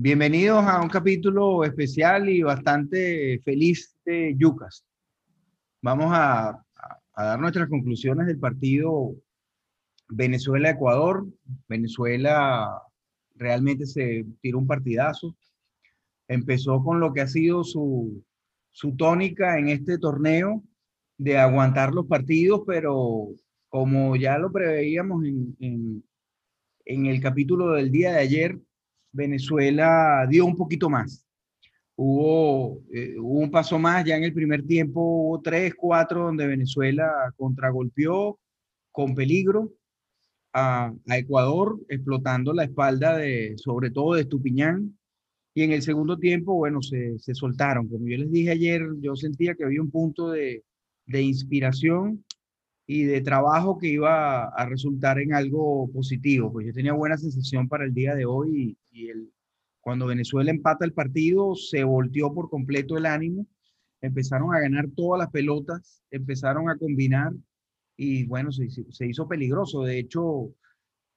Bienvenidos a un capítulo especial y bastante feliz de Yucas. Vamos a, dar nuestras conclusiones del partido Venezuela-Ecuador. Venezuela realmente se tiró un partidazo. Empezó con lo que ha sido su, su tónica en este torneo de aguantar los partidos, pero como ya lo preveíamos en, en el capítulo del día de ayer, Venezuela dio un poquito más. Hubo, eh, hubo, un paso más, ya en el primer tiempo hubo tres, cuatro, donde Venezuela contragolpeó con peligro a, a, Ecuador, explotando la espalda de, sobre todo de Estupiñán. Y en el segundo tiempo, bueno, se, se soltaron. Como yo les dije ayer, yo sentía que había un punto de, de inspiración y de trabajo que iba a resultar en algo positivo. Pues yo tenía buena sensación para el día de hoy y, y el, cuando Venezuela empata el partido se volteó por completo el ánimo, empezaron a ganar todas las pelotas, empezaron a combinar y bueno, se, se hizo peligroso. De hecho,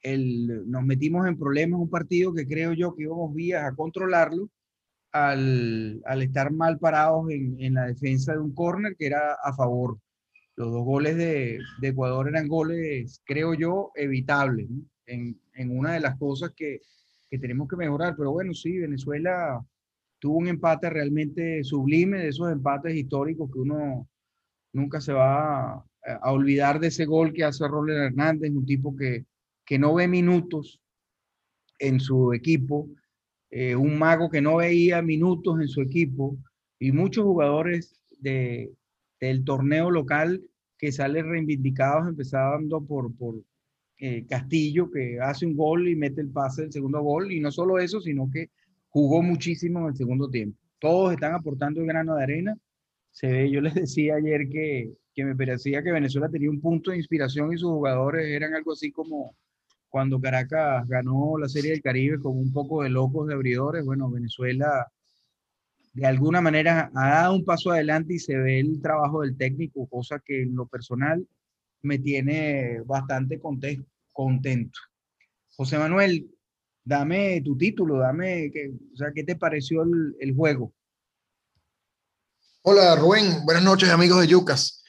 el, nos metimos en problemas un partido que creo yo que íbamos vías a controlarlo al, al estar mal parados en, en la defensa de un córner que era a favor los dos goles de, Ecuador eran goles, creo yo, evitables, en, una de las cosas que, que, tenemos que mejorar. Pero bueno, sí, Venezuela tuvo un empate realmente sublime, de esos empates históricos que uno nunca se va a, a olvidar de ese gol que hace Roland Hernández, un tipo que, que no ve minutos en su equipo, eh, un mago que no veía minutos en su equipo y muchos jugadores de, del torneo local que salen reivindicados, empezando por, por eh, Castillo, que hace un gol y mete el pase del segundo gol, y no solo eso, sino que jugó muchísimo en el segundo tiempo. Todos están aportando el grano de arena. Se ve, yo les decía ayer que, que me parecía que Venezuela tenía un punto de inspiración y sus jugadores eran algo así como cuando Caracas ganó la Serie del Caribe con un poco de locos de abridores. Bueno, Venezuela de alguna manera ha dado un paso adelante y se ve el trabajo del técnico, cosa que en lo personal me tiene bastante contento. José Manuel, dame tu título, dame, o sea, ¿qué te pareció el, el, juego? Hola Rubén, buenas noches amigos de Yucas.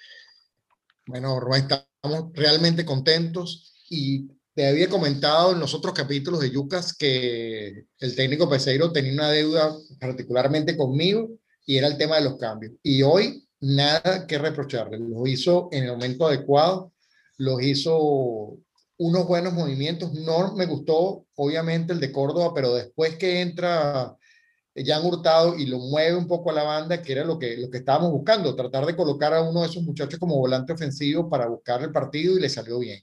Bueno, Rubén, estamos realmente contentos y te había comentado en los otros capítulos de Yucas que el técnico Peseiro tenía una deuda particularmente conmigo y era el tema de los cambios. Y hoy nada que reprocharle. Lo hizo en el momento adecuado, los hizo unos buenos movimientos. No me gustó, obviamente, el de Córdoba, pero después que entra Jan Hurtado y lo mueve un poco a la banda, que era lo que, lo que estábamos buscando, tratar de colocar a uno de esos muchachos como volante ofensivo para buscar el partido y le salió bien.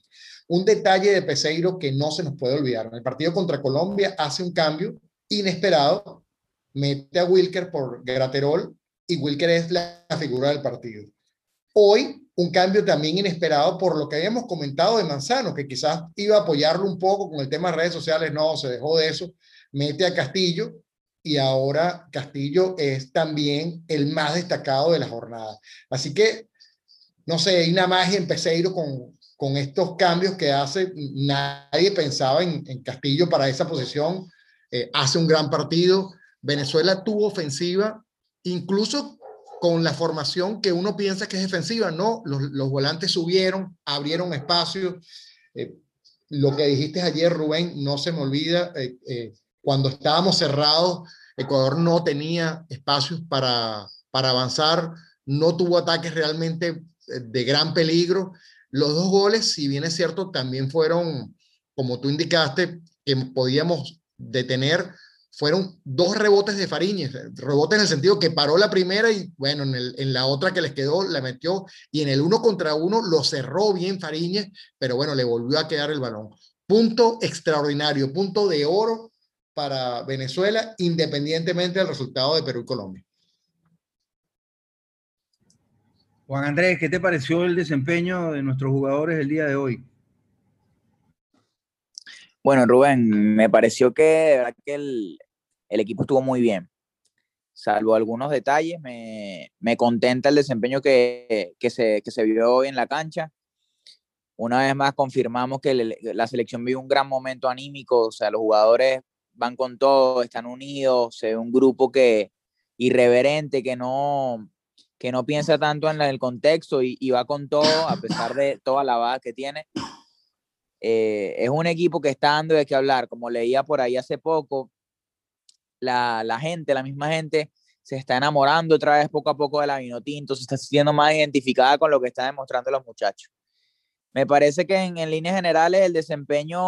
Un detalle de Peseiro que no se nos puede olvidar. En el partido contra Colombia hace un cambio inesperado, mete a Wilker por Graterol y Wilker es la figura del partido. Hoy, un cambio también inesperado por lo que habíamos comentado de Manzano, que quizás iba a apoyarlo un poco con el tema de redes sociales, no, se dejó de eso, mete a Castillo y ahora Castillo es también el más destacado de la jornada. Así que, no sé, hay una magia en Peseiro con, con estos cambios que hace. Nadie pensaba en, en Castillo para esa posición. Eh, hace un gran partido. Venezuela tuvo ofensiva, incluso con la formación que uno piensa que es defensiva, no, los, los volantes subieron, abrieron espacio. Eh, lo que dijiste ayer, Rubén, no se me olvida, eh, cuando estábamos cerrados, Ecuador no tenía espacios para, para avanzar, no tuvo ataques realmente de gran peligro los dos goles, si bien es cierto, también fueron, como tú indicaste, que podíamos detener, fueron dos rebotes de Fariñez, rebotes en el sentido que paró la primera y bueno, en, la otra que les quedó la metió y en el uno contra uno lo cerró bien Fariñez, pero bueno, le volvió a quedar el balón. Punto extraordinario, punto de oro para Venezuela, independientemente del resultado de Perú y Colombia. Juan Andrés, ¿qué te pareció el desempeño de nuestros jugadores el día de hoy? Bueno, Rubén, me pareció que, que el, el, equipo estuvo muy bien. Salvo algunos detalles, me, me contenta el desempeño que, que, se, que se vio hoy en la cancha. Una vez más confirmamos que la selección vive un gran momento anímico, o sea, los jugadores van con todo, están unidos, se ve un grupo que irreverente, que no, que no piensa tanto en el contexto y, va con todo, a pesar de toda la base que tiene. Eh, es un equipo que está dando de qué hablar, como leía por ahí hace poco, la, la, gente, la misma gente, se está enamorando otra vez poco a poco de la Vinotinto, se está siendo más identificada con lo que están demostrando los muchachos. Me parece que en, en líneas generales el desempeño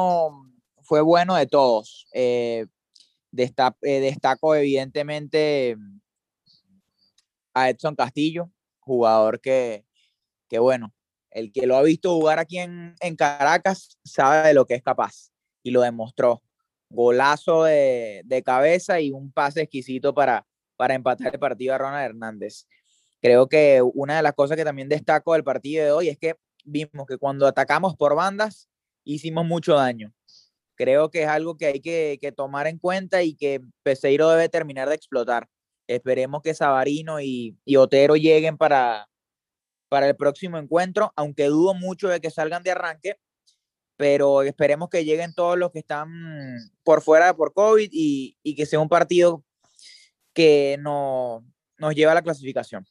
fue bueno de todos. Eh, eh, destaco evidentemente a Edson Castillo, jugador que, que, bueno, el que lo ha visto jugar aquí en, en Caracas sabe de lo que es capaz y lo demostró. Golazo de, de cabeza y un pase exquisito para, para empatar el partido a Ronald Hernández. Creo que una de las cosas que también destaco del partido de hoy es que vimos que cuando atacamos por bandas hicimos mucho daño creo que es algo que hay que, tomar en cuenta y que Peseiro debe terminar de explotar. Esperemos que Sabarino y, Otero lleguen para, para el próximo encuentro, aunque dudo mucho de que salgan de arranque, pero esperemos que lleguen todos los que están por fuera por COVID y, que sea un partido que no, nos lleva a la clasificación.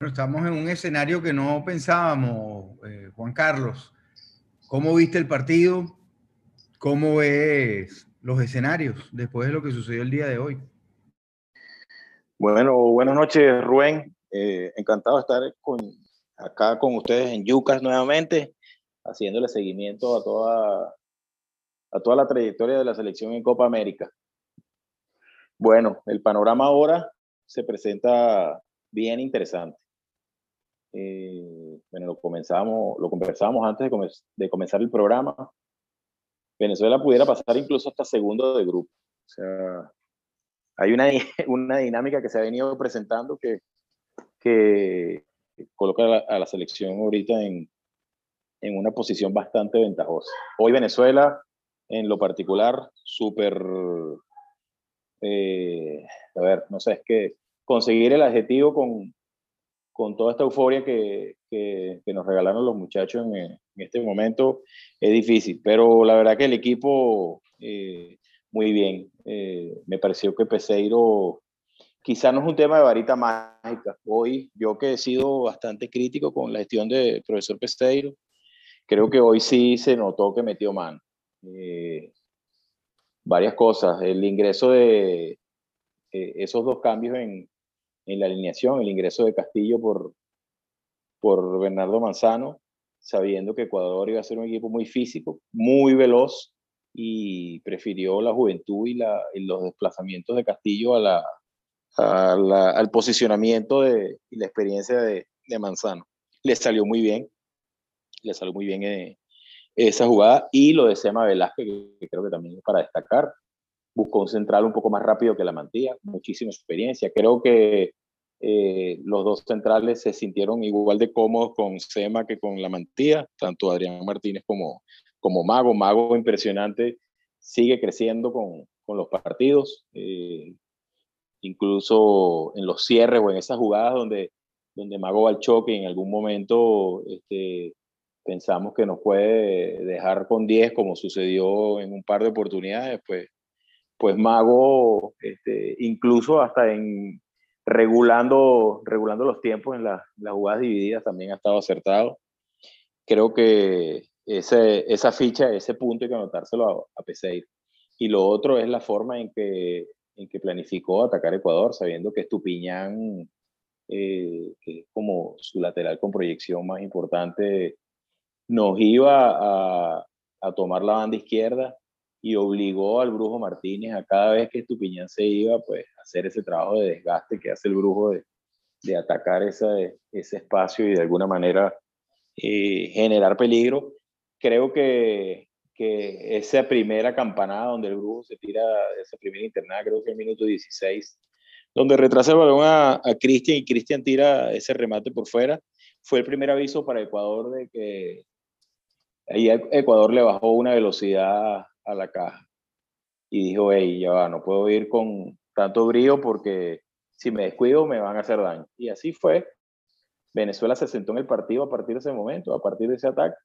Estamos en un escenario que no pensábamos, eh, Juan Carlos. ¿Cómo viste el partido? ¿Cómo ves los escenarios después de lo que sucedió el día de hoy? Bueno, buenas noches, Rubén. Eh, encantado de estar con, acá con ustedes en Yucas nuevamente, haciéndole seguimiento a toda, a toda la trayectoria de la selección en Copa América. Bueno, el panorama ahora se presenta bien interesante. Eh, bueno, lo comenzamos, lo conversábamos antes de, de comenzar el programa. Venezuela pudiera pasar incluso hasta segundo de grupo. O sea, hay una, una dinámica que se ha venido presentando que, que coloca a la, selección ahorita en, en, una posición bastante ventajosa. Hoy Venezuela, en lo particular, súper, eh, a ver, no sé, es que conseguir el adjetivo con, con toda esta euforia que, que, nos regalaron los muchachos en, en, este momento es difícil, pero la verdad que el equipo eh, muy bien. Eh, me pareció que Peseiro quizá no es un tema de varita mágica. Hoy yo que he sido bastante crítico con la gestión del profesor Peseiro, creo que hoy sí se notó que metió mano. Eh, varias cosas, el ingreso de esos dos cambios en, en la alineación, el ingreso de Castillo por, por Bernardo Manzano, sabiendo que Ecuador iba a ser un equipo muy físico, muy veloz, y prefirió la juventud y, la, los desplazamientos de Castillo a la, al posicionamiento de, y la experiencia de, de, Manzano. Le salió muy bien, le salió muy bien eh, esa jugada, y lo de Sema Velázquez, que creo que también es para destacar, buscó un central un poco más rápido que la Mantilla, muchísima experiencia. Creo que eh, los dos centrales se sintieron igual de cómodos con Sema que con la Mantilla, tanto Adrián Martínez como, como Mago. Mago impresionante, sigue creciendo con, con los partidos, eh, incluso en los cierres o en esas jugadas donde, donde Mago va al choque en algún momento este, pensamos que nos puede dejar con 10 como sucedió en un par de oportunidades, pues pues Mago, este, incluso hasta en regulando, regulando los tiempos en las jugadas divididas también ha estado acertado. Creo que ese, esa ficha, ese punto hay que anotárselo a, a Peseiro. Y lo otro es la forma en que, en que planificó atacar Ecuador, sabiendo que Estupiñán, eh, que es como su lateral con proyección más importante, nos iba a, a tomar la banda izquierda y obligó al Brujo Martínez a cada vez que Estupiñán se iba, pues hacer ese trabajo de desgaste que hace el Brujo de, de atacar ese, ese espacio y de alguna manera eh, generar peligro. Creo que, que esa primera campanada donde el Brujo se tira, esa primera internada, creo que el minuto 16, donde retrasa el balón a, a Cristian y Cristian tira ese remate por fuera, fue el primer aviso para Ecuador de que ahí Ecuador le bajó una velocidad a la caja y dijo, hey, ya va, no puedo ir con tanto brío porque si me descuido me van a hacer daño. Y así fue. Venezuela se sentó en el partido a partir de ese momento, a partir de ese ataque.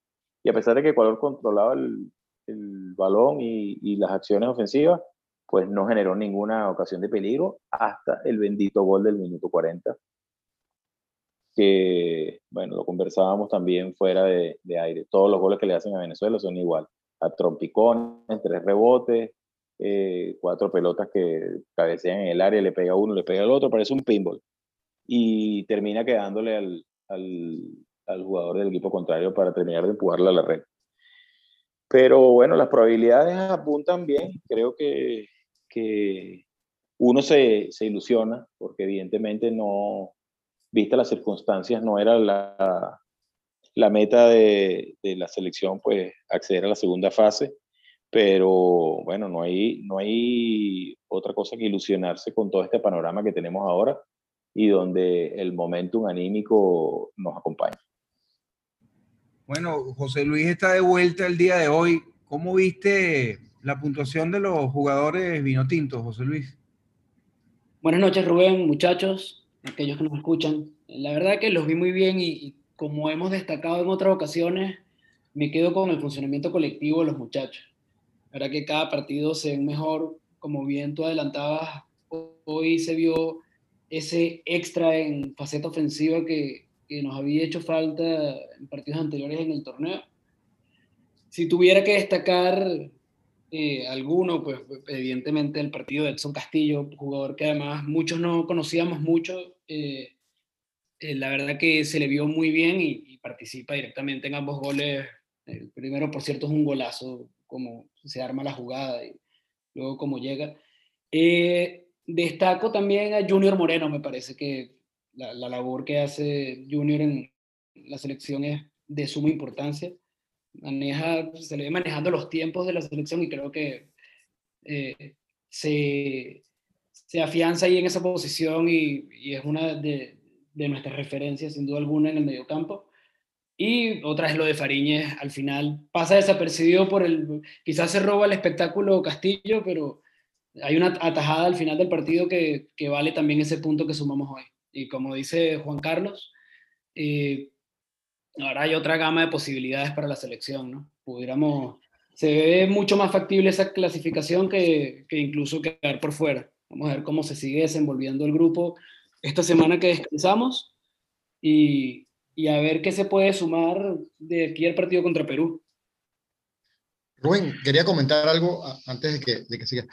Y a pesar de que Ecuador controlaba el, el balón y, y, las acciones ofensivas, pues no generó ninguna ocasión de peligro hasta el bendito gol del minuto 40, que, bueno, lo conversábamos también fuera de, de aire. Todos los goles que le hacen a Venezuela son igual. A trompicones, tres rebotes, eh, cuatro pelotas que cabecean en el área, le pega uno, le pega al otro, parece un pinball. Y termina quedándole al, al, al jugador del equipo contrario para terminar de empujarla a la red. Pero bueno, las probabilidades apuntan bien. Creo que, que uno se, se, ilusiona porque evidentemente no, vista las circunstancias, no era la, la meta de, de, la selección pues acceder a la segunda fase. Pero bueno, no hay, no hay otra cosa que ilusionarse con todo este panorama que tenemos ahora y donde el momentum anímico nos acompaña. Bueno, José Luis está de vuelta el día de hoy. ¿Cómo viste la puntuación de los jugadores vinotintos, José Luis? Buenas noches, Rubén, muchachos, aquellos que nos escuchan. La verdad que los vi muy bien y, y como hemos destacado en otras ocasiones, me quedo con el funcionamiento colectivo de los muchachos. La verdad que cada partido se ve mejor, como bien tú adelantabas, hoy se vio ese extra en faceta ofensiva que, que nos había hecho falta en partidos anteriores en el torneo. Si tuviera que destacar eh, alguno, pues evidentemente el partido de Edson Castillo, jugador que además muchos no conocíamos mucho, eh, eh, la verdad que se le vio muy bien y, y, participa directamente en ambos goles. El primero, por cierto, es un golazo, como se arma la jugada y luego cómo llega. destaco también a Junior Moreno, me parece que la, la, labor que hace Junior en la selección es de suma importancia. Maneja, se le ve manejando los tiempos de la selección y creo que eh, se, se, afianza ahí en esa posición y, y es una de, de, nuestras referencias, sin duda alguna, en el mediocampo. Y otra es lo de Fariñez, al final pasa desapercibido por el. Quizás se roba el espectáculo Castillo, pero hay una atajada al final del partido que, que vale también ese punto que sumamos hoy. Y como dice Juan Carlos, eh, ahora hay otra gama de posibilidades para la selección, ¿no? Pudiéramos, se ve mucho más factible esa clasificación que, que incluso quedar por fuera. Vamos a ver cómo se sigue desenvolviendo el grupo esta semana que descansamos y, y a ver qué se puede sumar de aquí al partido contra Perú. Rubén, quería comentar algo antes de que, de que siga.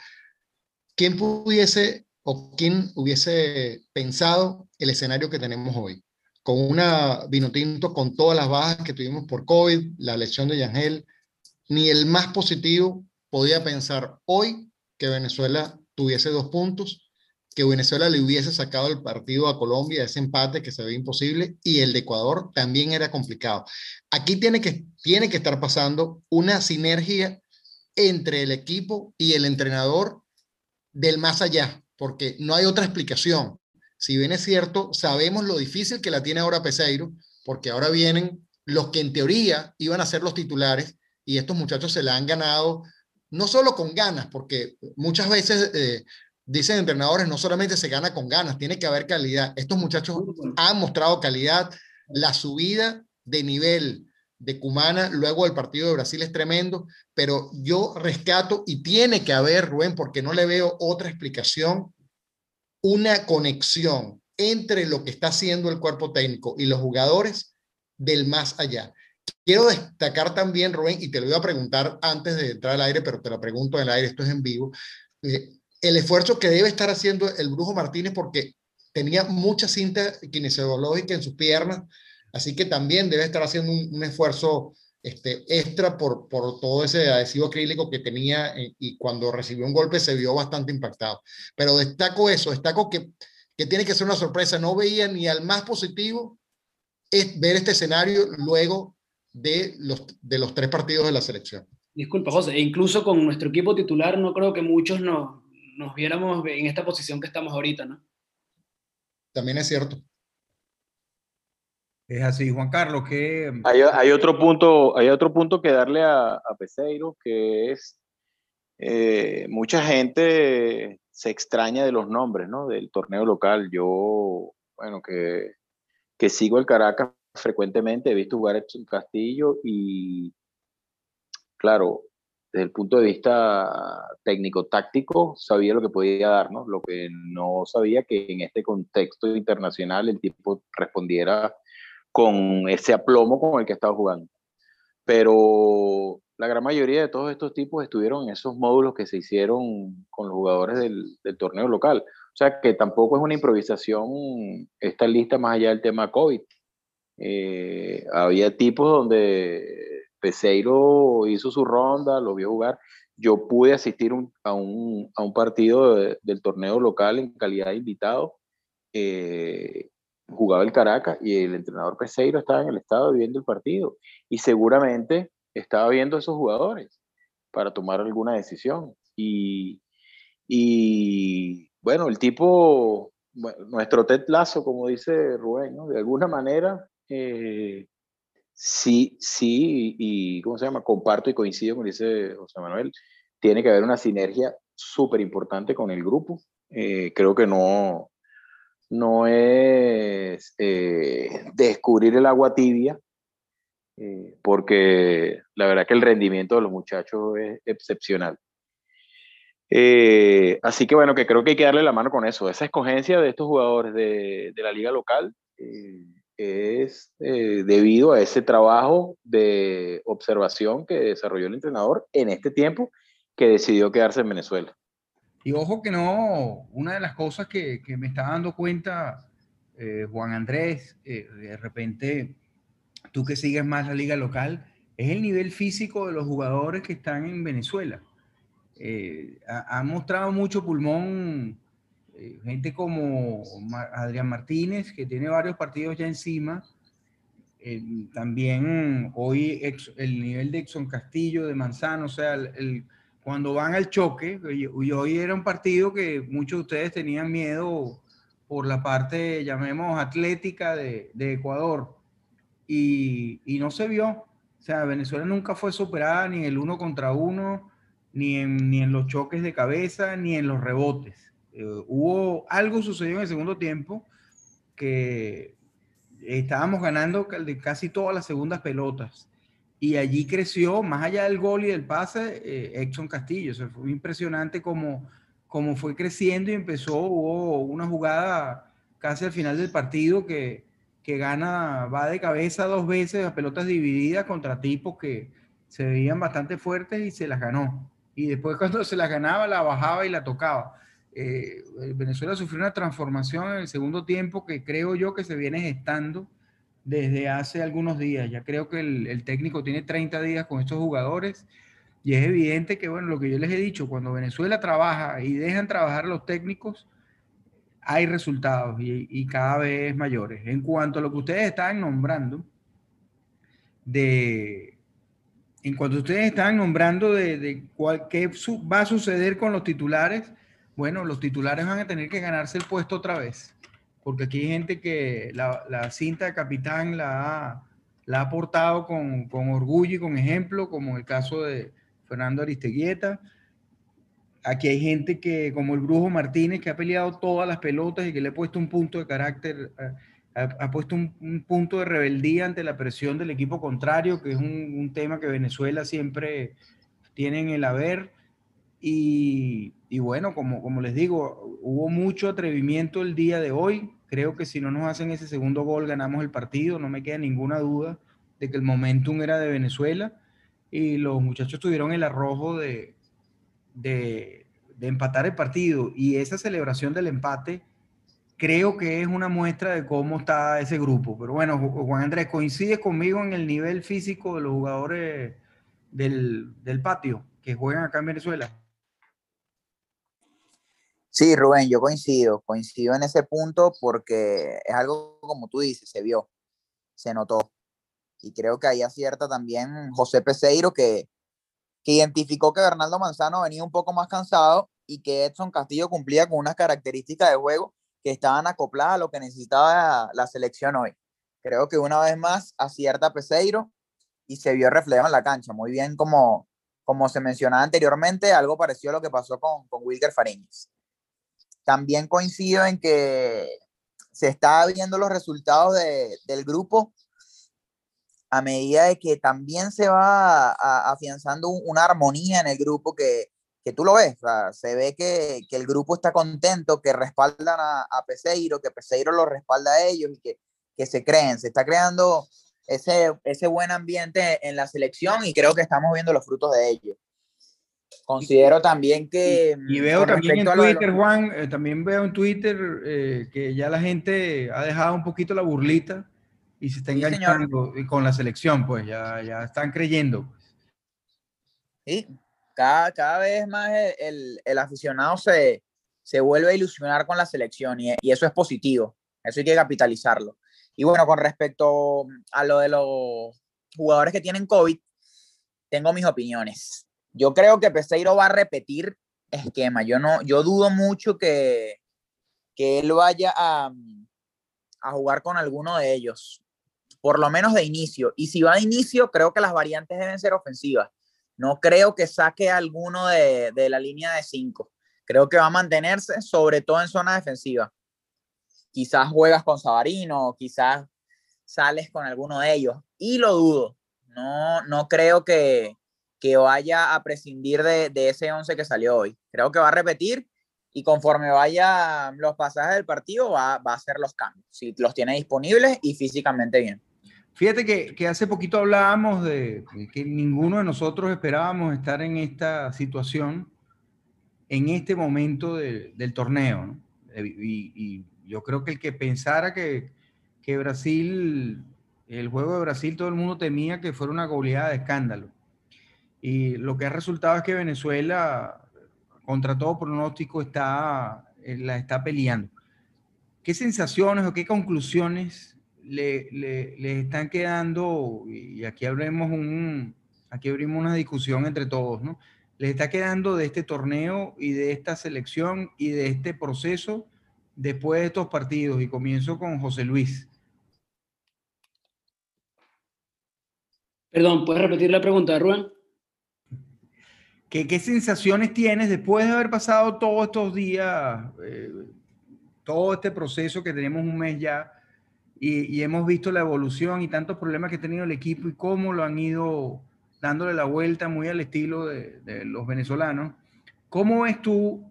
¿Quién pudiese o quién hubiese pensado el escenario que tenemos hoy? Con una Vinotinto con todas las bajas que tuvimos por COVID, la lesión de Yangel, ni el más positivo podía pensar hoy que Venezuela tuviese dos puntos, que Venezuela le hubiese sacado el partido a Colombia, ese empate que se ve imposible, y el de Ecuador también era complicado. Aquí tiene que, tiene que estar pasando una sinergia entre el equipo y el entrenador del más allá, porque no hay otra explicación. Si bien es cierto, sabemos lo difícil que la tiene ahora Peseiro, porque ahora vienen los que en teoría iban a ser los titulares y estos muchachos se la han ganado, no solo con ganas, porque muchas veces eh, dicen entrenadores, no solamente se gana con ganas, tiene que haber calidad. Estos muchachos han mostrado calidad, la subida de nivel de Cumana luego del partido de Brasil es tremendo, pero yo rescato y tiene que haber, Rubén, porque no le veo otra explicación, una conexión entre lo que está haciendo el cuerpo técnico y los jugadores del más allá. Quiero destacar también, Rubén, y te lo iba a preguntar antes de entrar al aire, pero te lo pregunto en el aire, esto es en vivo, eh, el esfuerzo que debe estar haciendo el Brujo Martínez porque tenía mucha cinta kinesiológica en sus piernas, Así que también debe estar haciendo un, un esfuerzo este, extra por, por todo ese adhesivo acrílico que tenía eh, y cuando recibió un golpe se vio bastante impactado. Pero destaco eso, destaco que, que tiene que ser una sorpresa. No veía ni al más positivo es ver este escenario luego de los, de los tres partidos de la selección. Disculpa, José, e incluso con nuestro equipo titular no creo que muchos nos, nos viéramos en esta posición que estamos ahorita, ¿no? También es cierto. Es así, Juan Carlos, que... Hay, hay, otro, punto, hay otro punto que darle a, Peseiro, que es eh, mucha gente se extraña de los nombres, ¿no? Del torneo local. Yo, bueno, que, que sigo el Caracas frecuentemente, he visto jugar en Castillo y, claro, desde el punto de vista técnico-táctico, sabía lo que podía darnos, lo que no sabía que en este contexto internacional el tipo respondiera con ese aplomo con el que estaba jugando. Pero la gran mayoría de todos estos tipos estuvieron en esos módulos que se hicieron con los jugadores del, del torneo local. O sea que tampoco es una improvisación esta lista más allá del tema COVID. Eh, había tipos donde Peseiro hizo su ronda, lo vio jugar. Yo pude asistir a, un, a, un, partido del torneo local en calidad de invitado. Eh, jugaba el Caracas y el entrenador Peseiro estaba en el estado viendo el partido y seguramente estaba viendo a esos jugadores para tomar alguna decisión. Y, y bueno, el tipo, nuestro Ted Lazo, como dice Rubén, ¿no? de alguna manera, eh, sí, sí, y, ¿cómo se llama? Comparto y coincido con dice José Manuel, tiene que haber una sinergia súper importante con el grupo. Eh, creo que no, no es eh, descubrir el agua tibia, porque la verdad que el rendimiento de los muchachos es excepcional. Eh, así que bueno, que creo que hay que darle la mano con eso. Esa escogencia de estos jugadores de, la liga local eh, es eh, debido a ese trabajo de observación que desarrolló el entrenador en este tiempo que decidió quedarse en Venezuela. Y ojo que no, una de las cosas que, que me está dando cuenta Juan Andrés, de repente tú que sigues más la liga local, es el nivel físico de los jugadores que están en Venezuela. Eh, ha, mostrado mucho pulmón eh, gente como Adrián Martínez, que tiene varios partidos ya encima. Eh, también hoy el nivel de Exxon Castillo, de Manzano, o sea, el, cuando van al choque, y, hoy era un partido que muchos de ustedes tenían miedo por la parte, llamemos, atlética de, Ecuador, y, no se vio. O sea, Venezuela nunca fue superada ni el uno contra uno ni en, ni en los choques de cabeza, ni en los rebotes. Eh, hubo algo sucedió en el segundo tiempo que estábamos ganando casi todas las segundas pelotas. Y allí creció, más allá del gol y del pase, eh, Exxon Castillo. O fue impresionante como, como fue creciendo y empezó, hubo una jugada casi al final del partido que, que gana, va de cabeza dos veces a pelotas divididas contra tipos que se veían bastante fuertes y se las ganó y después cuando se la ganaba, la bajaba y la tocaba. Eh, Venezuela sufrió una transformación en el segundo tiempo que creo yo que se viene gestando desde hace algunos días. Ya creo que el, técnico tiene 30 días con estos jugadores y es evidente que, bueno, lo que yo les he dicho, cuando Venezuela trabaja y dejan trabajar a los técnicos, hay resultados y, cada vez mayores. En cuanto a lo que ustedes están nombrando, de, en cuanto ustedes están nombrando de, qué va a suceder con los titulares, bueno, los titulares van a tener que ganarse el puesto otra vez, porque aquí hay gente que la, cinta de capitán la ha, la ha aportado con, orgullo y con ejemplo, como el caso de Fernando Aristeguieta. Aquí hay gente que, como el Brujo Martínez, que ha peleado todas las pelotas y que le ha puesto un punto de carácter. Eh, ha, puesto un, punto de rebeldía ante la presión del equipo contrario, que es un, tema que Venezuela siempre tiene en el haber. Y, bueno, como, como les digo, hubo mucho atrevimiento el día de hoy. Creo que si no nos hacen ese segundo gol, ganamos el partido. No me queda ninguna duda de que el momentum era de Venezuela. Y los muchachos tuvieron el arrojo de, de, empatar el partido. Y esa celebración del empate creo que es una muestra de cómo está ese grupo. Pero bueno, Juan Andrés, ¿coincides conmigo en el nivel físico de los jugadores del, del patio que juegan acá en Venezuela? Sí, Rubén, yo coincido, coincido en ese punto porque es algo como tú dices, se vio, se notó. Y creo que ahí acierta también José Peseiro que, identificó que Bernardo Manzano venía un poco más cansado y que Edson Castillo cumplía con unas características de juego que estaban acopladas a lo que necesitaba la selección hoy. Creo que una vez más acierta Peseiro y se vio reflejo en la cancha. Muy bien, como, como se mencionaba anteriormente, algo parecido a lo que pasó con, con Wilker Fariñez. También coincido en que se está viendo los resultados de, del grupo a medida de que también se va afianzando una armonía en el grupo que, que tú lo ves, se ve que, que, el grupo está contento, que respaldan a, a, Peseiro, que Peseiro lo respalda a ellos y que, que se creen, se está creando ese, ese buen ambiente en la selección y creo que estamos viendo los frutos de ello. Considero también que... Y, veo también en Twitter, Juan, eh, también veo en Twitter eh, que ya la gente ha dejado un poquito la burlita y se está enganchando con la selección, pues ya, ya están creyendo. Sí, cada, cada vez más el, el, aficionado se, se, vuelve a ilusionar con la selección y, y, eso es positivo, eso hay que capitalizarlo. Y bueno, con respecto a lo de los jugadores que tienen COVID, tengo mis opiniones. Yo creo que Peseiro va a repetir esquema. Yo no, yo dudo mucho que, que él vaya a, a jugar con alguno de ellos, por lo menos de inicio. Y si va de inicio, creo que las variantes deben ser ofensivas. No creo que saque alguno de, de la línea de cinco. Creo que va a mantenerse, sobre todo en zona defensiva. Quizás juegas con Sabarino, quizás sales con alguno de ellos. Y lo dudo. No, no creo que, que vaya a prescindir de, ese 11 que salió hoy. Creo que va a repetir y conforme vaya los pasajes del partido va, va, a hacer los cambios, si los tiene disponibles y físicamente bien. Fíjate que, que, hace poquito hablábamos de que ninguno de nosotros esperábamos estar en esta situación en este momento de, del torneo. ¿no? Y, y, yo creo que el que pensara que, que Brasil, el juego de Brasil, todo el mundo temía que fuera una goleada de escándalo. Y lo que ha resultado es que Venezuela, contra todo pronóstico, está, eh, la está peleando. ¿Qué sensaciones o qué conclusiones le, le, están quedando? Y aquí abrimos, un, aquí abrimos una discusión entre todos, ¿no? Les está quedando de este torneo y de esta selección y de este proceso después de estos partidos. Y comienzo con José Luis. Perdón, ¿puedes repetir la pregunta, Rubén? ¿Qué, ¿Qué, sensaciones tienes después de haber pasado todos estos días, eh, todo este proceso que tenemos un mes ya y, y, hemos visto la evolución y tantos problemas que ha tenido el equipo y cómo lo han ido dándole la vuelta muy al estilo de, de los venezolanos? ¿Cómo ves tú,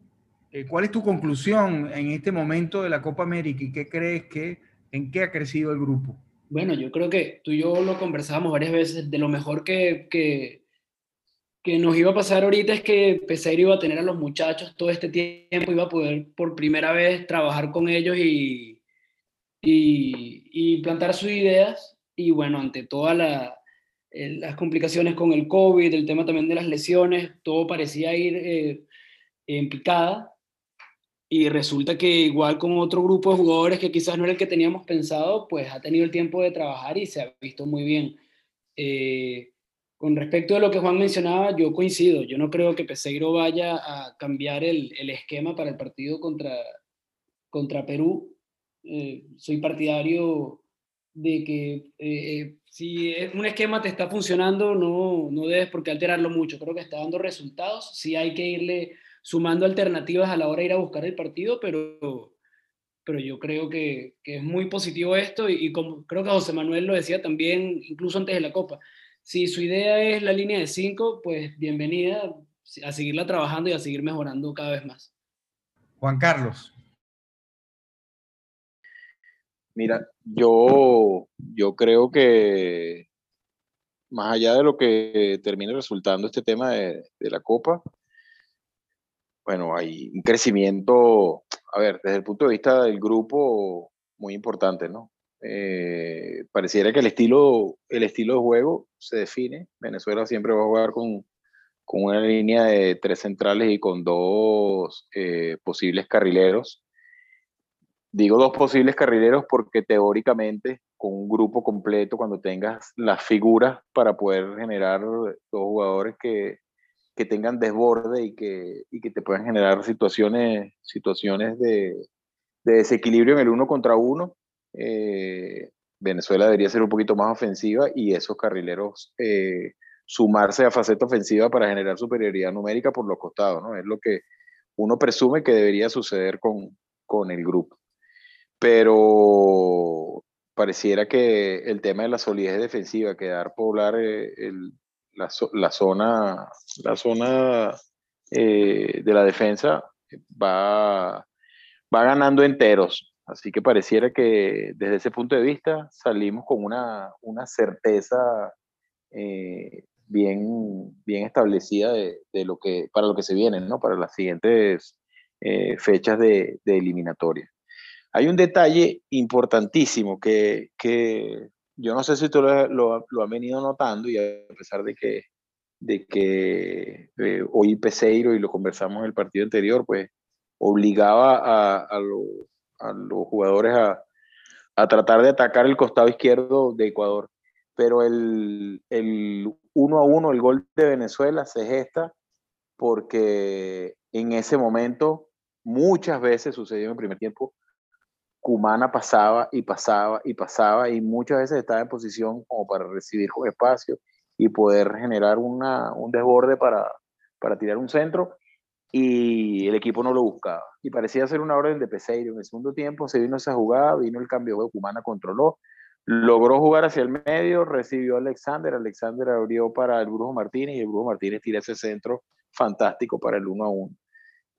eh, cuál es tu conclusión en este momento de la Copa América y qué crees que, en qué ha crecido el grupo? Bueno, yo creo que tú y yo lo conversábamos varias veces, de lo mejor que, que que nos iba a pasar ahorita es que Peseiro iba a tener a los muchachos todo este tiempo, iba a poder por primera vez trabajar con ellos y, y, plantar sus ideas. Y bueno, ante todas la, las complicaciones con el COVID, el tema también de las lesiones, todo parecía ir eh, en picada. Y resulta que igual con otro grupo de jugadores que quizás no era el que teníamos pensado, pues ha tenido el tiempo de trabajar y se ha visto muy bien. Eh, con respecto a lo que Juan mencionaba, yo coincido. Yo no creo que Peseiro vaya a cambiar el, esquema para el partido contra, Perú. Eh, soy partidario de que eh, si un esquema te está funcionando, no, no debes por qué alterarlo mucho. Creo que está dando resultados. Sí hay que irle sumando alternativas a la hora de ir a buscar el partido, pero, pero yo creo que, que es muy positivo esto y, y como creo que José Manuel lo decía también, incluso antes de la Copa si su idea es la línea de 5, pues bienvenida a seguirla trabajando y a seguir mejorando cada vez más. Juan Carlos. Mira, yo, yo creo que más allá de lo que termine resultando este tema de, de la Copa, bueno, hay un crecimiento, a ver, desde el punto de vista del grupo, muy importante, ¿no? Eh, pareciera que el estilo, el estilo de juego se define. Venezuela siempre va a jugar con, con una línea de tres centrales y con dos eh, posibles carrileros. Digo dos posibles carrileros porque teóricamente con un grupo completo, cuando tengas las figuras para poder generar dos jugadores que, que tengan desborde y que, y que te puedan generar situaciones, situaciones de, de desequilibrio en el uno contra uno, eh, Venezuela debería ser un poquito más ofensiva y esos carrileros eh, sumarse a faceta ofensiva para generar superioridad numérica por los costados, ¿no? Es lo que uno presume que debería suceder con, con el grupo. Pero pareciera que el tema de la solidez defensiva, quedar poblar eh, la, zona, la zona de la defensa va, va ganando enteros. Así que pareciera que desde ese punto de vista salimos con una, una certeza eh, bien, bien establecida de, de, lo que, para lo que se viene, ¿no? para las siguientes fechas de, de eliminatoria. Hay un detalle importantísimo que, que yo no sé si tú lo, lo, lo, venido notando y a pesar de que, de que eh, hoy Peseiro y lo conversamos en el partido anterior, pues obligaba a, a, a los jugadores a, a, tratar de atacar el costado izquierdo de Ecuador. Pero el, el uno a uno, el gol de Venezuela se gesta porque en ese momento muchas veces sucedió en el primer tiempo Cumana pasaba y pasaba y pasaba y muchas veces estaba en posición como para recibir con espacio y poder generar una, un desborde para, para tirar un centro y el equipo no lo buscaba. Y parecía ser una orden de Peseiro. En el segundo tiempo se vino esa jugada, vino el cambio de Cumana, controló, logró jugar hacia el medio, recibió a Alexander, Alexander abrió para el Brujo Martínez y el Brujo Martínez tira ese centro fantástico para el 1 a 1.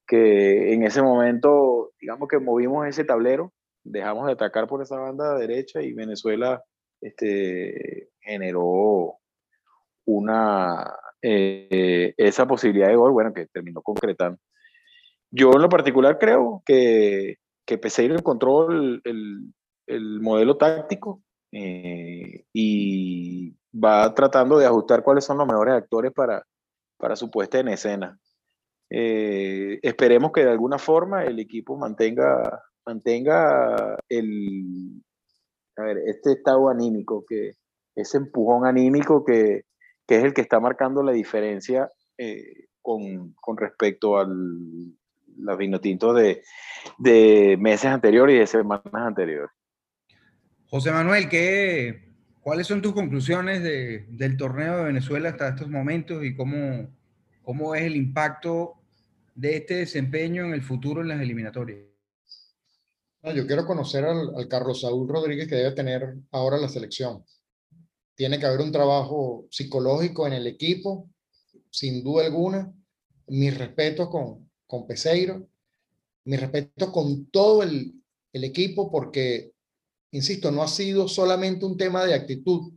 Que en ese momento, digamos que movimos ese tablero dejamos de atacar por esa banda derecha y Venezuela este, generó una, eh, esa posibilidad de gol, bueno, que terminó concretando. Yo en lo particular creo que, que Peseiro encontró el, el, modelo táctico eh, y va tratando de ajustar cuáles son los mejores actores para, para su puesta en escena. Eh, esperemos que de alguna forma el equipo mantenga mantenga el, a ver, este estado anímico, que ese empujón anímico que, que es el que está marcando la diferencia eh, con, con, respecto al los vinotintos de, de meses anteriores y de semanas anteriores. José Manuel, ¿qué, ¿cuáles son tus conclusiones de, del torneo de Venezuela hasta estos momentos y cómo, cómo es el impacto de este desempeño en el futuro en las eliminatorias? yo quiero conocer al, Carlos Saúl Rodríguez que debe tener ahora la selección. Tiene que haber un trabajo psicológico en el equipo, sin duda alguna. Mis respetos con, con Peseiro, mis respetos con todo el, el equipo, porque, insisto, no ha sido solamente un tema de actitud.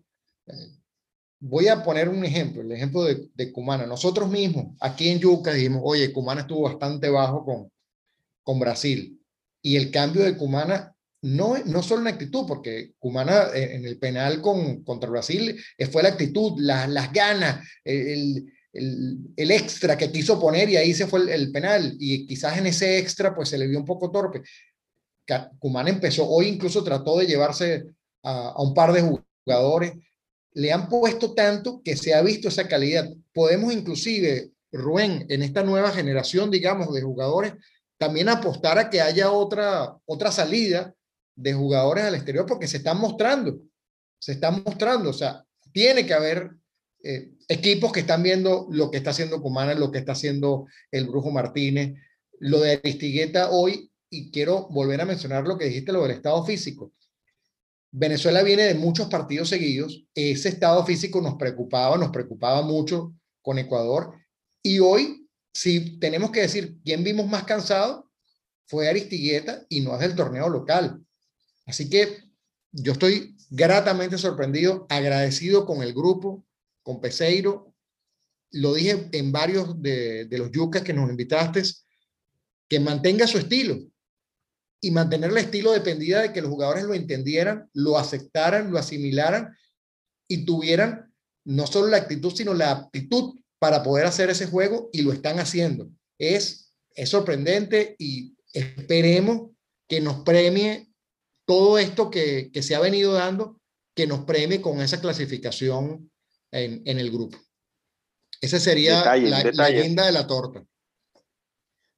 Voy a poner un ejemplo, el ejemplo de, de Cumana. Nosotros mismos, aquí en Yuca, dijimos, oye, Cumana estuvo bastante bajo con, con Brasil y el cambio de Cumana no, no solo una actitud, porque Cumana eh, en el penal con, contra Brasil eh, fue la actitud, las ganas, el, el, el, extra que quiso poner y ahí se fue el, penal. Y quizás en ese extra pues se le vio un poco torpe. Cumana empezó, hoy incluso trató de llevarse a, a un par de jugadores. Le han puesto tanto que se ha visto esa calidad. Podemos inclusive, Rubén, en esta nueva generación, digamos, de jugadores, también apostar a que haya otra, otra salida de jugadores al exterior porque se están mostrando, se están mostrando, o sea, tiene que haber eh, equipos que están viendo lo que está haciendo Cumana, lo que está haciendo el Brujo Martínez, lo de Aristigueta hoy, y quiero volver a mencionar lo que dijiste, lo del estado físico. Venezuela viene de muchos partidos seguidos, ese estado físico nos preocupaba, nos preocupaba mucho con Ecuador, y hoy si tenemos que decir quién vimos más cansado, fue Aristigueta y no es del torneo local. Así que yo estoy gratamente sorprendido, agradecido con el grupo, con Peseiro. Lo dije en varios de, de los yucas que nos invitaste, que mantenga su estilo. Y mantener el estilo dependía de que los jugadores lo entendieran, lo aceptaran, lo asimilaran y tuvieran no solo la actitud, sino la aptitud para poder hacer ese juego y lo están haciendo. Es, es sorprendente y esperemos que nos premie todo esto que, que se ha venido dando, que nos premie con esa clasificación en, en el grupo. Esa sería la, leyenda de la torta.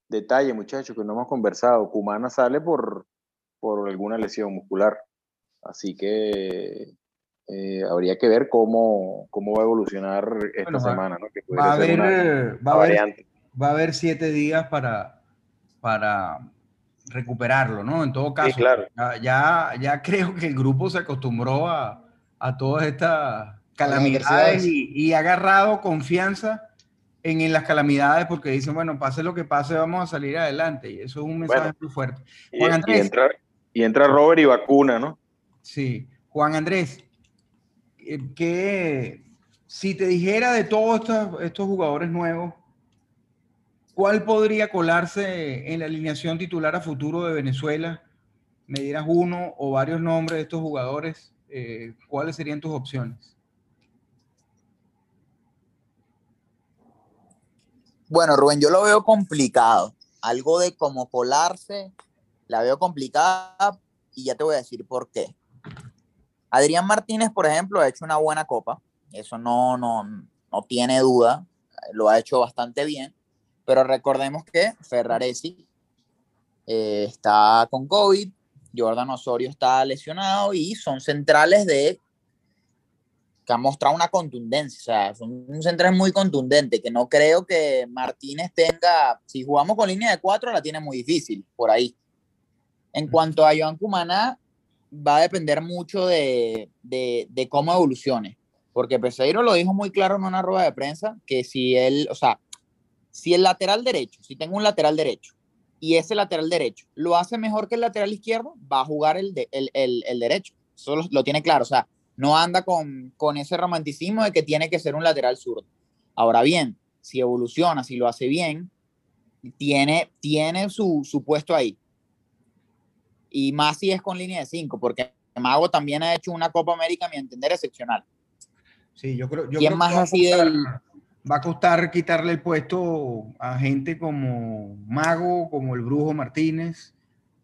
Detalle, muchachos, que no hemos conversado. Cumana sale por, por alguna lesión muscular. Así que eh, habría que ver cómo, cómo va a evolucionar esta semana, ¿no? Que va, a haber, va, a haber, va a haber siete días para, para recuperarlo, ¿no? En todo caso, claro. ya, ya, creo que el grupo se acostumbró a, a todas estas calamidades y, y, ha agarrado confianza en, en, las calamidades porque dicen, bueno, pase lo que pase, vamos a salir adelante. Y eso es un mensaje muy fuerte. Juan Andrés, y, entra, y entra Robert y vacuna, ¿no? Sí. Juan Andrés, eh, que si te dijera de todos estos, estos jugadores nuevos, ¿cuál podría colarse en la alineación titular a futuro de Venezuela? Me dieras uno o varios nombres de estos jugadores, eh, ¿cuáles serían tus opciones? Bueno, Rubén, yo lo veo complicado. Algo de cómo colarse, la veo complicada y ya te voy a decir por qué. Adrián Martínez, por ejemplo, ha hecho una buena copa. Eso no, no, no tiene duda. Lo ha hecho bastante bien. Pero recordemos que Ferraresi eh, está con COVID, Jordan Osorio está lesionado y son centrales de que han mostrado una contundencia, o sea, son un central muy contundente, que no creo que Martínez tenga, si jugamos con línea de cuatro, la tiene muy difícil por ahí. En cuanto a Joan Cumaná, va a depender mucho de, de, de, cómo evolucione, porque Peseiro lo dijo muy claro en una rueda de prensa, que si él, o sea, si el lateral derecho, si tengo un lateral derecho, y ese lateral derecho lo hace mejor que el lateral izquierdo, va a jugar el, de, el, el, el, derecho. Eso lo, lo, tiene claro, o sea, no anda con, con ese romanticismo de que tiene que ser un lateral zurdo. Ahora bien, si evoluciona, si lo hace bien, tiene, tiene su, su puesto ahí y más si es con línea de 5, porque Mago también ha hecho una Copa América, a mi entender, excepcional. Sí, yo creo, yo creo más que así del... va a costar quitarle el puesto a gente como Mago, como el Brujo Martínez,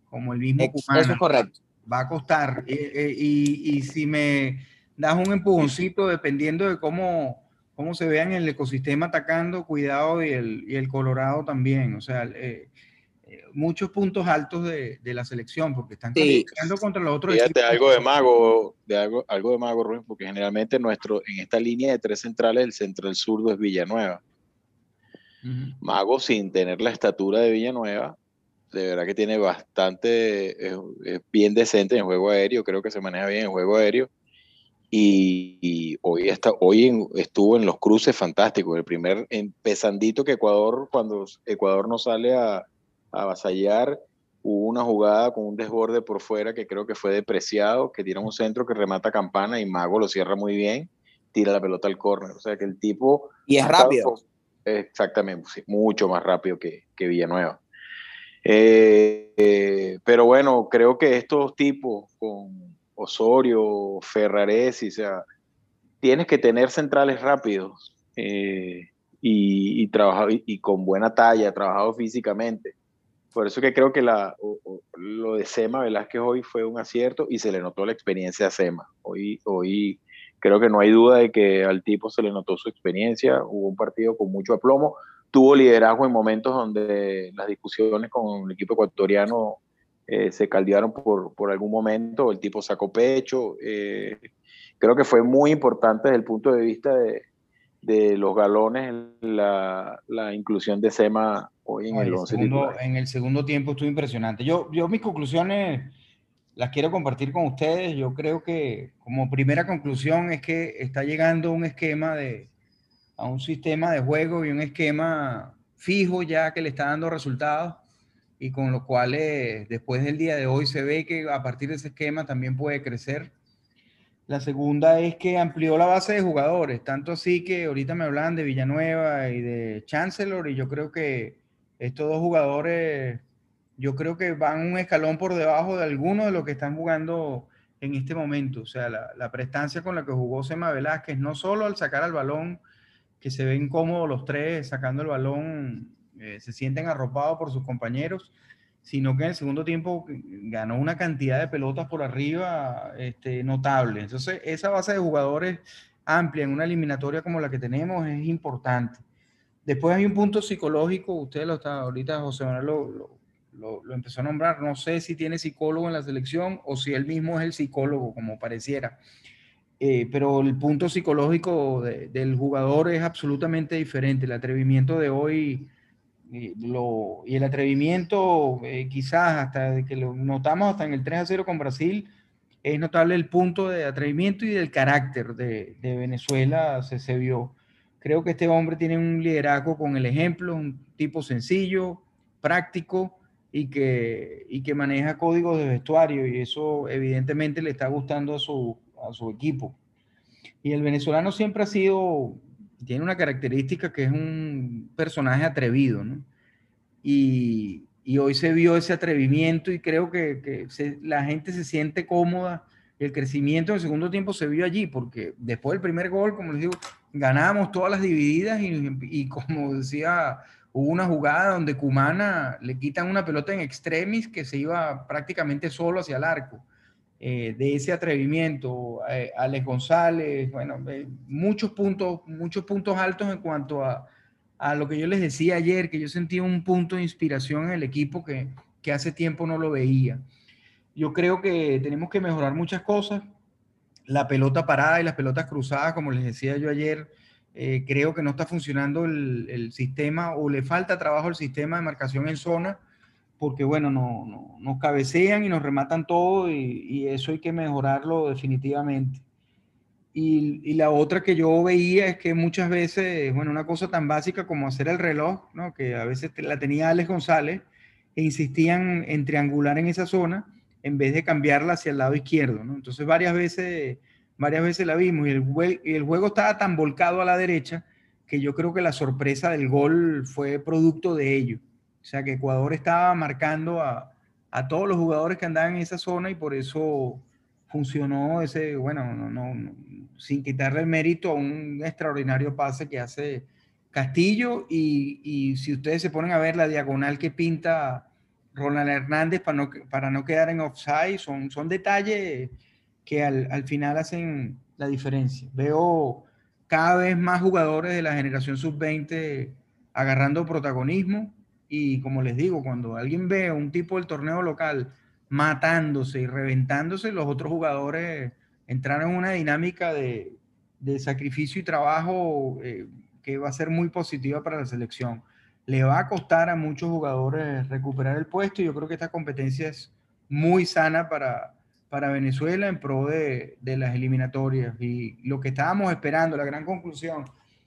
como el mismo Cumana. Eso es correcto. Va a costar. Y, y, y, si me das un empujoncito, dependiendo de cómo, cómo se vea en el ecosistema atacando, cuidado y el, y el Colorado también. O sea, eh, muchos puntos altos de, de, la selección porque están sí. contra los otros Fíjate, algo de mago, de algo, algo de mago, Rubén, porque generalmente nuestro, en esta línea de tres centrales, el centro del zurdo es Villanueva. Uh -huh. Mago, sin tener la estatura de Villanueva, de verdad que tiene bastante, es, es, bien decente en juego aéreo, creo que se maneja bien en juego aéreo. Y, y hoy, está, hoy en, estuvo en los cruces fantásticos. El primer empezandito que Ecuador, cuando Ecuador no sale a, avasallar. Hubo una jugada con un desborde por fuera que creo que fue depreciado, que tira un centro que remata campana y Mago lo cierra muy bien, tira la pelota al córner. O sea que el tipo... Y es rápido. Con, exactamente, sí, mucho más rápido que, que Villanueva. Eh, eh, pero bueno, creo que estos tipos con Osorio, Ferraresi, o sea, tienes que tener centrales rápidos eh, y, y, trabajado, y, y con buena talla, trabajado físicamente por eso que creo que la, lo de Sema Velázquez hoy fue un acierto y se le notó la experiencia a Sema. Hoy, hoy creo que no hay duda de que al tipo se le notó su experiencia, hubo un partido con mucho aplomo, tuvo liderazgo en momentos donde las discusiones con el equipo ecuatoriano eh, se caldearon por, por, algún momento, el tipo sacó pecho, eh, creo que fue muy importante desde el punto de vista de, de los galones la, la inclusión de Sema hoy en el, segundo, en el segundo tiempo estuvo impresionante. Yo, yo mis conclusiones las quiero compartir con ustedes. Yo creo que como primera conclusión es que está llegando un esquema de a un sistema de juego y un esquema fijo ya que le está dando resultados y con lo cual eh, después del día de hoy se ve que a partir de ese esquema también puede crecer. La segunda es que amplió la base de jugadores, tanto así que ahorita me hablan de Villanueva y de Chancellor y yo creo que estos dos jugadores, yo creo que van un escalón por debajo de algunos de los que están jugando en este momento. O sea, la, la prestancia con la que jugó Sema Velázquez, no solo al sacar al balón, que se ven cómodos los tres sacando el balón, eh, se sienten arropados por sus compañeros, sino que en el segundo tiempo ganó una cantidad de pelotas por arriba este, notable. Entonces, esa base de jugadores amplia en una eliminatoria como la que tenemos es importante. Después hay un punto psicológico, usted lo está, ahorita José Manuel lo, empezó a nombrar, no sé si tiene psicólogo en la selección o si él mismo es el psicólogo, como pareciera. Eh, pero el punto psicológico de, del jugador es absolutamente diferente. El atrevimiento de hoy y, lo, y el atrevimiento, eh, quizás hasta que lo notamos hasta en el 3 a 0 con Brasil, es notable el punto de atrevimiento y del carácter de, de Venezuela se, se vio. Creo que este hombre tiene un liderazgo con el ejemplo, un tipo sencillo, práctico y que, y que maneja códigos de vestuario y eso evidentemente le está gustando a su, a su equipo. Y el venezolano siempre ha sido, tiene una característica que es un personaje atrevido, ¿no? Y, y hoy se vio ese atrevimiento y creo que, que se, la gente se siente cómoda. El crecimiento en el segundo tiempo se vio allí, porque después del primer gol, como les digo, ganamos todas las divididas y, y como decía, hubo una jugada donde Cumana le quitan una pelota en extremis que se iba prácticamente solo hacia el arco eh, de ese atrevimiento. Eh, Alex González, bueno, eh, muchos, puntos, muchos puntos altos en cuanto a, a, lo que yo les decía ayer, que yo sentía un punto de inspiración en el equipo que, que hace tiempo no lo veía. Yo creo que tenemos que mejorar muchas cosas. La pelota parada y las pelotas cruzadas, como les decía yo ayer, eh, creo que no está funcionando el, el, sistema o le falta trabajo al sistema de marcación en zona porque bueno, no, no, nos cabecean y nos rematan todo y, eso hay que mejorarlo definitivamente. Y, y, la otra que yo veía es que muchas veces, bueno, una cosa tan básica como hacer el reloj, ¿no? que a veces la tenía Alex González e insistían en triangular en esa zona en vez de cambiarla hacia el lado izquierdo. Entonces varias veces, varias veces la vimos y el, y el juego estaba tan volcado a la derecha que yo creo que la sorpresa del gol fue producto de ello. O sea que Ecuador estaba marcando a, a, todos los jugadores que andaban en esa zona y por eso funcionó ese, bueno, no, no, no, sin quitarle el mérito a un extraordinario pase que hace Castillo y, y, si ustedes se ponen a ver la diagonal que pinta Ronald Hernández para no, para no quedar en offside, son, son detalles que al, al final hacen la diferencia. Veo cada vez más jugadores de la generación sub-20 agarrando protagonismo y como les digo, cuando alguien ve a un tipo del torneo local matándose y reventándose, los otros jugadores entraron en una dinámica de, de sacrificio y trabajo eh, que va a ser muy positiva para la selección. Le va a costar a muchos jugadores recuperar el puesto yo creo que esta competencia es muy sana para, para Venezuela en pro de, de las eliminatorias. Y lo que estábamos esperando, la gran conclusión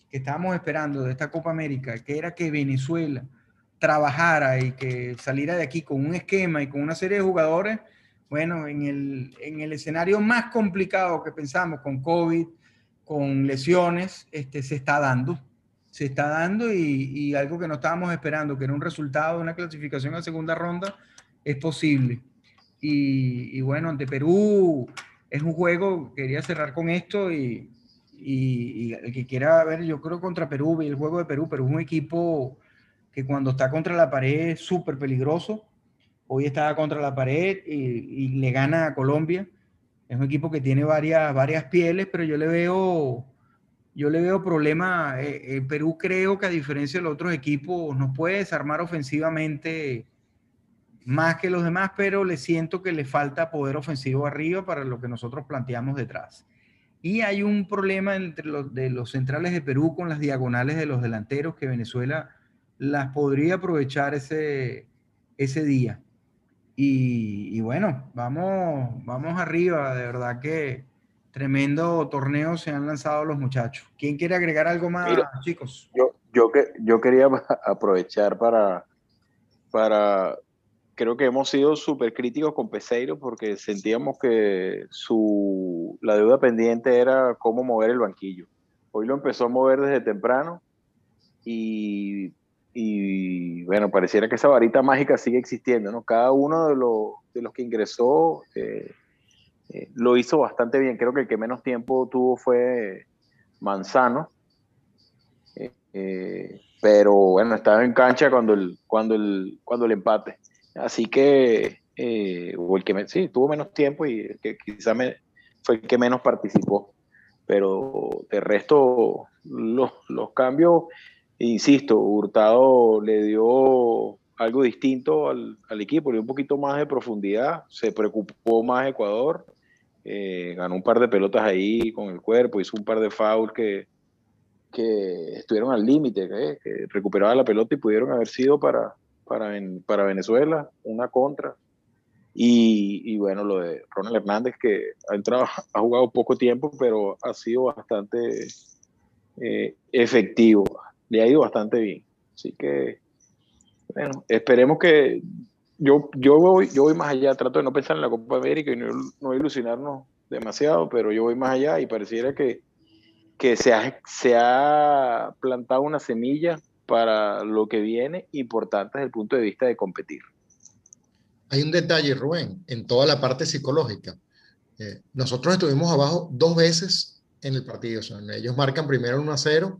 que estábamos esperando de esta Copa América, que era que Venezuela trabajara y que saliera de aquí con un esquema y con una serie de jugadores, bueno, en el, en el escenario más complicado que pensamos, con COVID, con lesiones, este, se está dando. Se está dando y, algo que no estábamos esperando, que era un resultado de una clasificación a segunda ronda, es posible. Y, bueno, ante Perú es un juego, quería cerrar con esto y, el que quiera ver, yo creo contra Perú, y el juego de Perú, Perú es un equipo que cuando está contra la pared es súper peligroso. Hoy estaba contra la pared y, y, le gana a Colombia. Es un equipo que tiene varias, varias pieles, pero yo le veo, yo le veo problema. Eh, eh, Perú creo que a diferencia de los otros equipos nos puede desarmar ofensivamente más que los demás, pero le siento que le falta poder ofensivo arriba para lo que nosotros planteamos detrás. Y hay un problema entre los, de los centrales de Perú con las diagonales de los delanteros que Venezuela las podría aprovechar ese, ese día. Y, y, bueno, vamos, vamos arriba, de verdad que tremendo torneo se han lanzado los muchachos. ¿Quién quiere agregar algo más, Mira, chicos? Yo, yo, que, yo quería aprovechar para, para, creo que hemos sido súper críticos con Peseiro porque sentíamos que su, la deuda pendiente era cómo mover el banquillo. Hoy lo empezó a mover desde temprano y y bueno, pareciera que esa varita mágica sigue existiendo, ¿no? Cada uno de, lo, de los que ingresó eh, eh, lo hizo bastante bien. Creo que el que menos tiempo tuvo fue Manzano, eh, eh pero bueno, estaba en cancha cuando el, cuando el, cuando el empate. Así que, o el que sí, tuvo menos tiempo y que quizá me, fue el que menos participó. Pero de resto, los, los cambios insisto, Hurtado le dio algo distinto al, al, equipo, le dio un poquito más de profundidad, se preocupó más Ecuador, eh, ganó un par de pelotas ahí con el cuerpo, hizo un par de fouls que, que estuvieron al límite, que, que recuperaban la pelota y pudieron haber sido para, para, para Venezuela una contra. Y, y, bueno, lo de Ronald Hernández, que ha, entrado, ha jugado poco tiempo, pero ha sido bastante eh, efectivo, le ha ido bastante bien. Así que, bueno, esperemos que yo, yo, voy, yo voy más allá, trato de no pensar en la Copa América y no, no ilusionarnos demasiado, pero yo voy más allá y pareciera que, que se, ha, se ha plantado una semilla para lo que viene importante desde el punto de vista de competir. Hay un detalle, Rubén, en toda la parte psicológica. Eh, nosotros estuvimos abajo dos veces en el partido. O sea, ellos marcan primero 1 a 0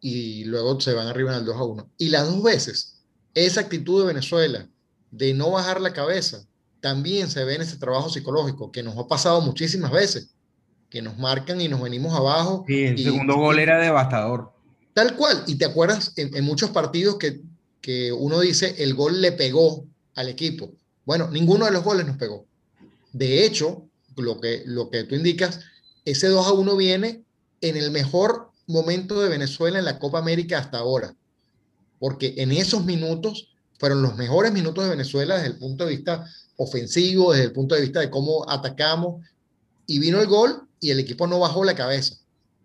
y luego se van arriba en el 2 a 1. Y las dos veces, esa actitud de Venezuela de no bajar la cabeza, también se ve en ese trabajo psicológico que nos ha pasado muchísimas veces, que nos marcan y nos venimos abajo. Sí, el segundo gol era devastador. Tal cual. Y te acuerdas en, en muchos partidos que, que uno dice el gol le pegó al equipo. Bueno, ninguno de los goles nos pegó. De hecho, lo que, lo que tú indicas, ese 2 a 1 viene en el mejor momento de Venezuela en la Copa América hasta ahora. Porque en esos minutos fueron los mejores minutos de Venezuela desde el punto de vista ofensivo, desde el punto de vista de cómo atacamos. Y vino el gol y el equipo no bajó la cabeza.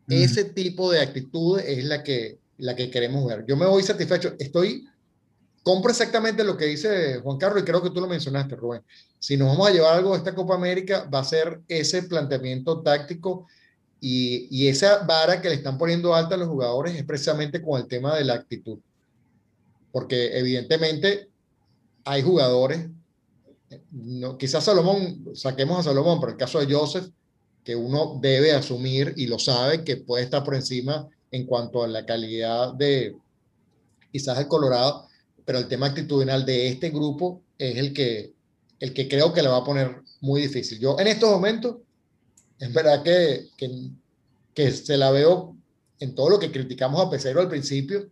Ese tipo de actitud es la que, la que queremos ver. Yo me voy satisfecho. Estoy compro exactamente lo que dice Juan Carlos y creo que tú lo mencionaste, Rubén. Si nos vamos a llevar algo de esta Copa América, va a ser ese planteamiento táctico y, y, esa vara que le están poniendo alta a los jugadores es precisamente con el tema de la actitud. Porque evidentemente hay jugadores, no, quizás Salomón, saquemos a Salomón, pero el caso de Joseph, que uno debe asumir y lo sabe que puede estar por encima en cuanto a la calidad de quizás el Colorado, pero el tema actitudinal de este grupo es el que, el que creo que le va a poner muy difícil. Yo en estos momentos, es verdad que, que, que se la veo en todo lo que criticamos a Peseiro al principio.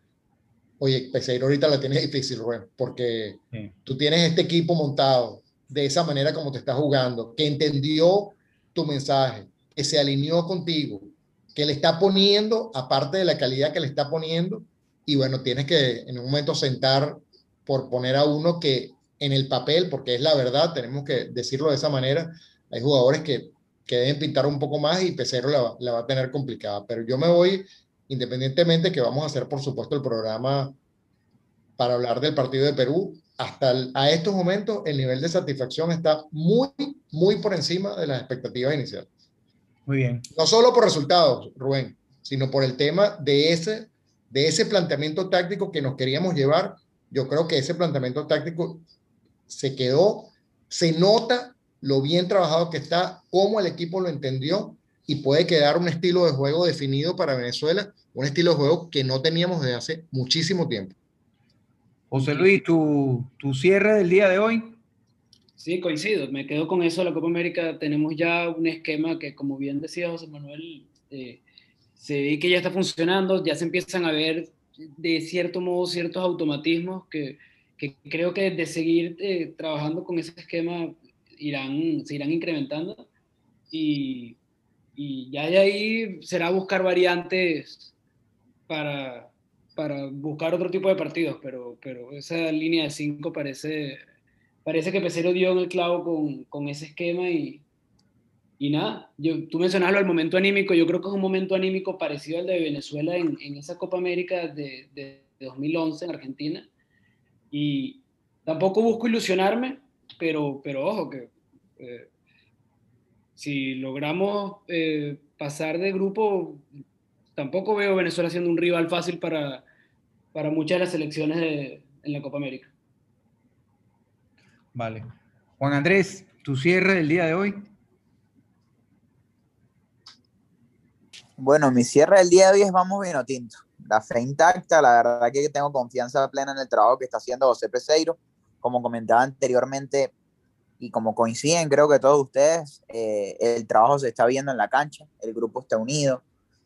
Oye, Peseiro ahorita la tiene difícil, Rubén, porque sí. tú tienes este equipo montado de esa manera como te está jugando, que entendió tu mensaje, que se alineó contigo, que le está poniendo, aparte de la calidad que le está poniendo, y bueno, tienes que en un momento sentar por poner a uno que en el papel, porque es la verdad, tenemos que decirlo de esa manera, hay jugadores que, que deben pintar un poco más y Pecero la, la, va a tener complicada, pero yo me voy, independientemente que vamos a hacer, por supuesto, el programa para hablar del partido de Perú, hasta el, a estos momentos el nivel de satisfacción está muy, muy por encima de las expectativas iniciales. Muy bien. No solo por resultados, Rubén, sino por el tema de ese de ese planteamiento táctico que nos queríamos llevar, yo creo que ese planteamiento táctico se quedó, se nota lo bien trabajado que está, cómo el equipo lo entendió y puede quedar un estilo de juego definido para Venezuela, un estilo de juego que no teníamos desde hace muchísimo tiempo. José Luis, ¿tu, tu cierre del día de hoy? Sí, coincido, me quedo con eso. La Copa América tenemos ya un esquema que, como bien decía José Manuel, eh, se ve que ya está funcionando, ya se empiezan a ver de cierto modo ciertos automatismos que, que creo que de seguir eh, trabajando con ese esquema irán, se irán incrementando y, y ya de ahí será buscar variantes para, para buscar otro tipo de partidos, pero, pero esa línea de 5 parece, parece que Pesero dio en el clavo con, con ese esquema y, y nada, yo, tú mencionabas el momento anímico, yo creo que es un momento anímico parecido al de Venezuela en, en esa Copa América de, de, 2011 en Argentina. Y tampoco busco ilusionarme, pero, pero ojo, que eh, si logramos eh, pasar de grupo, tampoco veo Venezuela siendo un rival fácil para, para muchas de las selecciones de, en la Copa América. Vale. Juan Andrés, tu cierre del día de hoy. Bueno, mi cierre del día de hoy es vamos vino tinto. La fe intacta, la verdad que tengo confianza plena en el trabajo que está haciendo José Peseiro. Como comentaba anteriormente y como coinciden, creo que todos ustedes, eh, el trabajo se está viendo en la cancha, el grupo está unido,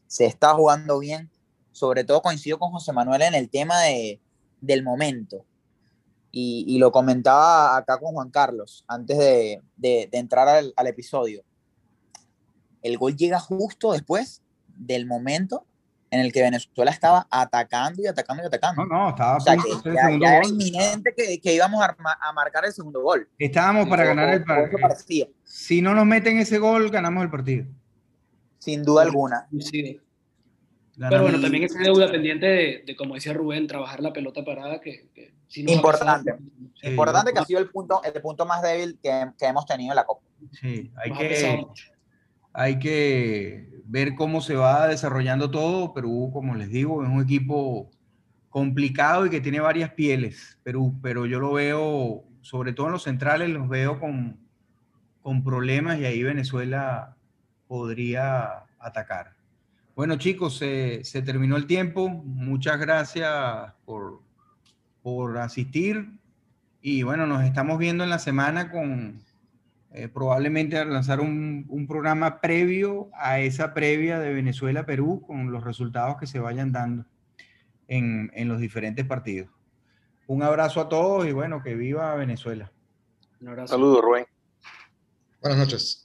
se está jugando bien. Sobre todo coincido con José Manuel en el tema de, del momento. Y, y, lo comentaba acá con Juan Carlos antes de, de, entrar al episodio. El gol llega justo después del momento en el que Venezuela estaba atacando y atacando y atacando. No, no, estaba O sea, que el ya, segundo ya era inminente que, que íbamos a, a marcar el segundo gol. Estábamos para ganar el partido. Si no nos meten ese gol, ganamos el partido. sin duda alguna. Sí. Pero bueno, también esa deuda pendiente de, de, como decía Rubén, trabajar la pelota parada, que, Importante. Sí, Importante que ha sido el punto, el punto más débil que, que hemos tenido en la Copa. Sí, hay Nos que. Hay que ver cómo se va desarrollando todo. Perú, como les digo, es un equipo complicado y que tiene varias pieles. Perú, pero yo lo veo, sobre todo en los centrales, los veo con, con problemas y ahí Venezuela podría atacar. Bueno, chicos, se, se terminó el tiempo. Muchas gracias por, por asistir. Y bueno, nos estamos viendo en la semana con eh, probablemente a lanzar un, un programa previo a esa previa de Venezuela-Perú con los resultados que se vayan dando en, en los diferentes partidos. Un abrazo a todos y bueno, que viva Venezuela. Un abrazo. Saludos, Rubén. Buenas noches.